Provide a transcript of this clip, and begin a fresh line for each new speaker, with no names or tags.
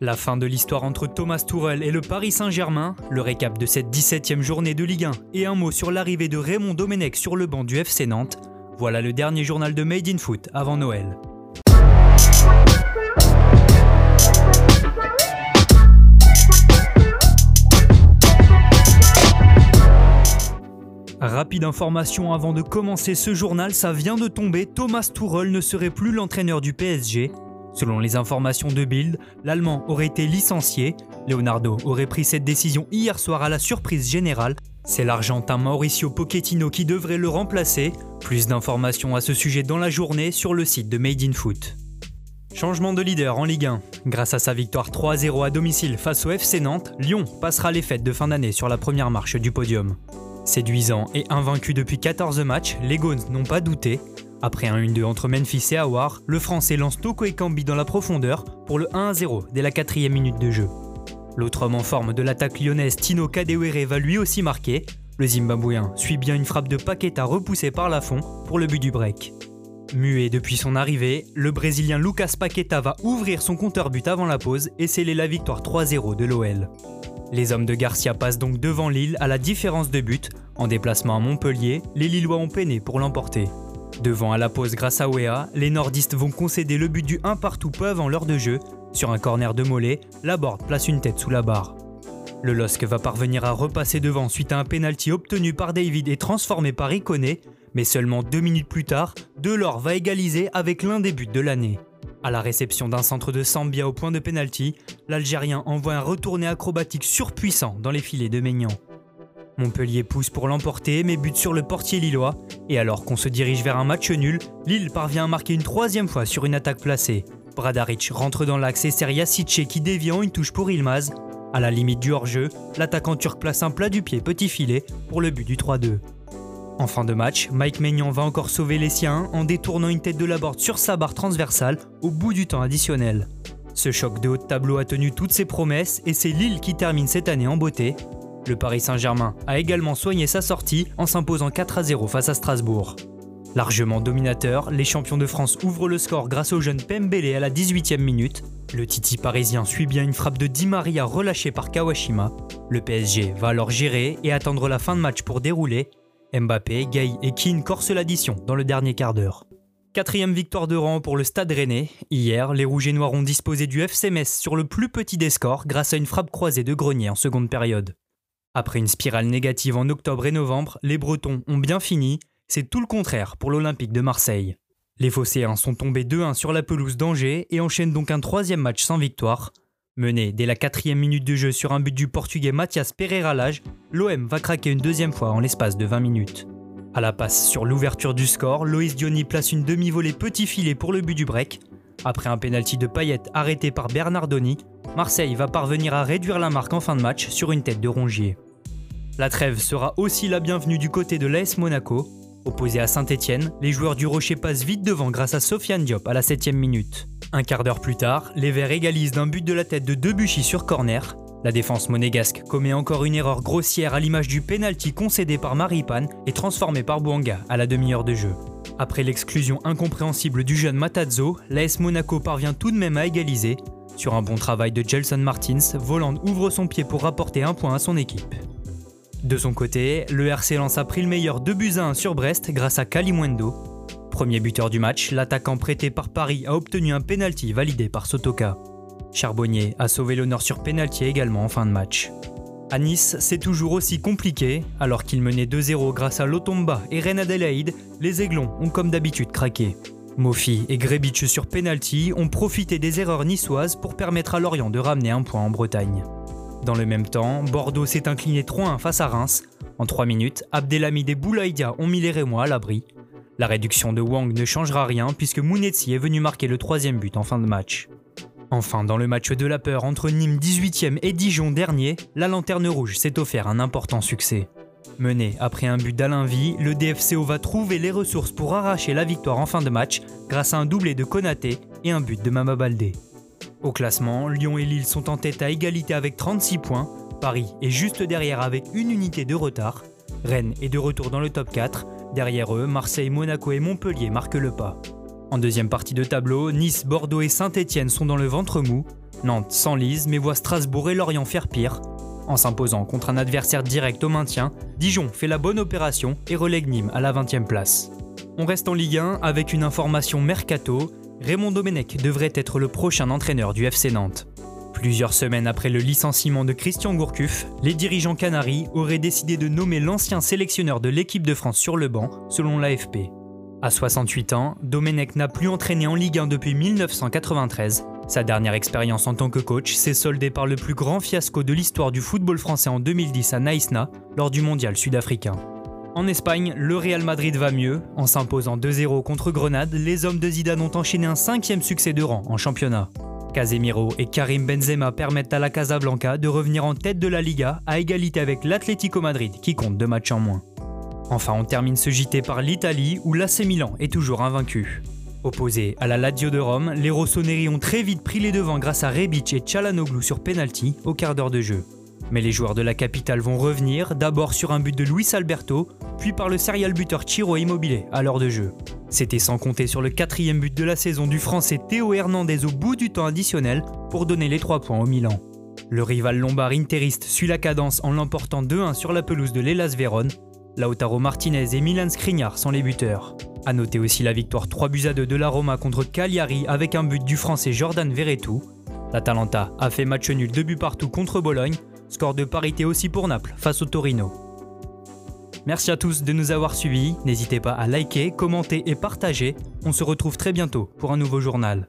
La fin de l'histoire entre Thomas Tourel et le Paris Saint-Germain, le récap de cette 17e journée de Ligue 1 et un mot sur l'arrivée de Raymond Domenech sur le banc du FC Nantes, voilà le dernier journal de Made in Foot avant Noël. Rapide information avant de commencer ce journal, ça vient de tomber, Thomas Tuchel ne serait plus l'entraîneur du PSG. Selon les informations de Bild, l'Allemand aurait été licencié. Leonardo aurait pris cette décision hier soir à la surprise générale. C'est l'Argentin Mauricio Pochettino qui devrait le remplacer. Plus d'informations à ce sujet dans la journée sur le site de Made in Foot. Changement de leader en Ligue 1. Grâce à sa victoire 3-0 à domicile face au FC Nantes, Lyon passera les fêtes de fin d'année sur la première marche du podium. Séduisant et invaincu depuis 14 matchs, les Gones n'ont pas douté. Après un 1-2 entre Memphis et Awar, le Français lance Toko Ekambi dans la profondeur pour le 1-0 dès la quatrième minute de jeu. L'autre homme en forme de l'attaque lyonnaise Tino Kadewere va lui aussi marquer. Le Zimbabwéen suit bien une frappe de Paqueta repoussée par la fond pour le but du break. Muet depuis son arrivée, le Brésilien Lucas Paqueta va ouvrir son compteur but avant la pause et sceller la victoire 3-0 de l'OL. Les hommes de Garcia passent donc devant Lille à la différence de but. En déplacement à Montpellier, les Lillois ont peiné pour l'emporter. Devant à la pause grâce à Wea, les nordistes vont concéder le but du 1 partout peu avant l'heure de jeu. Sur un corner de Mollet, Laborde place une tête sous la barre. Le LOSC va parvenir à repasser devant suite à un pénalty obtenu par David et transformé par Iconé, mais seulement deux minutes plus tard, Delors va égaliser avec l'un des buts de l'année. À la réception d'un centre de Sambia au point de pénalty, l'Algérien envoie un retourné acrobatique surpuissant dans les filets de Maignan. Montpellier pousse pour l'emporter mais bute sur le portier lillois, et alors qu'on se dirige vers un match nul, Lille parvient à marquer une troisième fois sur une attaque placée. Bradaric rentre dans l'axe et sert qui dévie une touche pour Ilmaz. À la limite du hors-jeu, l'attaquant turc place un plat du pied petit filet pour le but du 3-2. En fin de match, Mike Maignan va encore sauver les siens en détournant une tête de la borde sur sa barre transversale au bout du temps additionnel. Ce choc de haut de tableau a tenu toutes ses promesses et c'est Lille qui termine cette année en beauté. Le Paris Saint-Germain a également soigné sa sortie en s'imposant 4 à 0 face à Strasbourg. Largement dominateur, les champions de France ouvrent le score grâce au jeune Pembele à la 18e minute. Le Titi parisien suit bien une frappe de Di Maria relâchée par Kawashima. Le PSG va alors gérer et attendre la fin de match pour dérouler Mbappé, Gay et Keane corsent l'addition dans le dernier quart d'heure. Quatrième victoire de rang pour le Stade Rennais. Hier, les Rouges et Noirs ont disposé du FC Metz sur le plus petit des scores grâce à une frappe croisée de Grenier en seconde période. Après une spirale négative en octobre et novembre, les Bretons ont bien fini. C'est tout le contraire pour l'Olympique de Marseille. Les Phocéens sont tombés 2-1 sur la pelouse d'Angers et enchaînent donc un troisième match sans victoire. Mené dès la quatrième minute de jeu sur un but du portugais Mathias Pereira Lage, l'OM va craquer une deuxième fois en l'espace de 20 minutes. À la passe sur l'ouverture du score, Loïs Diony place une demi-volée petit filet pour le but du break. Après un pénalty de Payet arrêté par Bernardoni, Marseille va parvenir à réduire la marque en fin de match sur une tête de Rongier. La trêve sera aussi la bienvenue du côté de l'AS Monaco. Opposé à Saint-Etienne, les joueurs du Rocher passent vite devant grâce à Sofiane Diop à la 7 minute. Un quart d'heure plus tard, les Verts égalisent d'un but de la tête de Debuchy sur corner. La défense monégasque commet encore une erreur grossière à l'image du penalty concédé par Maripane et transformé par Bouanga à la demi-heure de jeu. Après l'exclusion incompréhensible du jeune Matazzo, l'AS Monaco parvient tout de même à égaliser. Sur un bon travail de Gelson Martins, Voland ouvre son pied pour rapporter un point à son équipe. De son côté, le RC Lens a pris le meilleur 2 buts à 1 sur Brest grâce à Kalimwendo. Premier buteur du match, l'attaquant prêté par Paris a obtenu un penalty validé par Sotoka. Charbonnier a sauvé l'honneur sur penalty également en fin de match. À Nice, c'est toujours aussi compliqué. Alors qu'il menait 2-0 grâce à Lotomba et Ren Adelaide, les Aiglons ont comme d'habitude craqué. Mofi et Grebic sur penalty ont profité des erreurs niçoises pour permettre à Lorient de ramener un point en Bretagne. Dans le même temps, Bordeaux s'est incliné 3-1 face à Reims. En 3 minutes, Abdelhamid et Boulaïdia ont mis les Rémois à l'abri. La réduction de Wang ne changera rien puisque Mounetsi est venu marquer le troisième but en fin de match. Enfin, dans le match de la peur entre Nîmes 18e et Dijon dernier, la Lanterne Rouge s'est offert un important succès. Mené après un but d'Alain Vie, le DFCO va trouver les ressources pour arracher la victoire en fin de match grâce à un doublé de Konaté et un but de Mama Baldé. Au classement, Lyon et Lille sont en tête à égalité avec 36 points, Paris est juste derrière avec une unité de retard, Rennes est de retour dans le top 4 Derrière eux, Marseille, Monaco et Montpellier marquent le pas. En deuxième partie de tableau, Nice, Bordeaux et Saint-Étienne sont dans le ventre mou. Nantes s'enlise mais voit Strasbourg et Lorient faire pire. En s'imposant contre un adversaire direct au maintien, Dijon fait la bonne opération et relègue Nîmes à la 20e place. On reste en Ligue 1 avec une information mercato. Raymond Domenech devrait être le prochain entraîneur du FC Nantes. Plusieurs semaines après le licenciement de Christian Gourcuff, les dirigeants canaris auraient décidé de nommer l'ancien sélectionneur de l'équipe de France sur le banc, selon l'AFP. À 68 ans, Domenech n'a plus entraîné en Ligue 1 depuis 1993. Sa dernière expérience en tant que coach s'est soldée par le plus grand fiasco de l'histoire du football français en 2010 à Naïsna, lors du mondial sud-africain. En Espagne, le Real Madrid va mieux. En s'imposant 2-0 contre Grenade, les hommes de Zidane ont enchaîné un cinquième succès de rang en championnat. Casemiro et Karim Benzema permettent à la Casablanca de revenir en tête de la Liga à égalité avec l'Atlético Madrid qui compte deux matchs en moins. Enfin, on termine ce JT par l'Italie où l'AC Milan est toujours invaincu. Opposés à la Lazio de Rome, les Rossoneri ont très vite pris les devants grâce à Rebic et Chalanoglu sur penalty au quart d'heure de jeu. Mais les joueurs de la capitale vont revenir, d'abord sur un but de Luis Alberto, puis par le serial buteur Chiro Immobilier à l'heure de jeu. C'était sans compter sur le quatrième but de la saison du français Théo Hernandez au bout du temps additionnel pour donner les 3 points au Milan. Le rival lombard interiste suit la cadence en l'emportant 2-1 sur la pelouse de l'Elas Vérone. Lautaro Martinez et Milan Skriniar sont les buteurs. A noter aussi la victoire 3 buts à 2 de la Roma contre Cagliari avec un but du français Jordan Verretou. L'Atalanta a fait match nul 2 buts partout contre Bologne, score de parité aussi pour Naples face au Torino. Merci à tous de nous avoir suivis. N'hésitez pas à liker, commenter et partager. On se retrouve très bientôt pour un nouveau journal.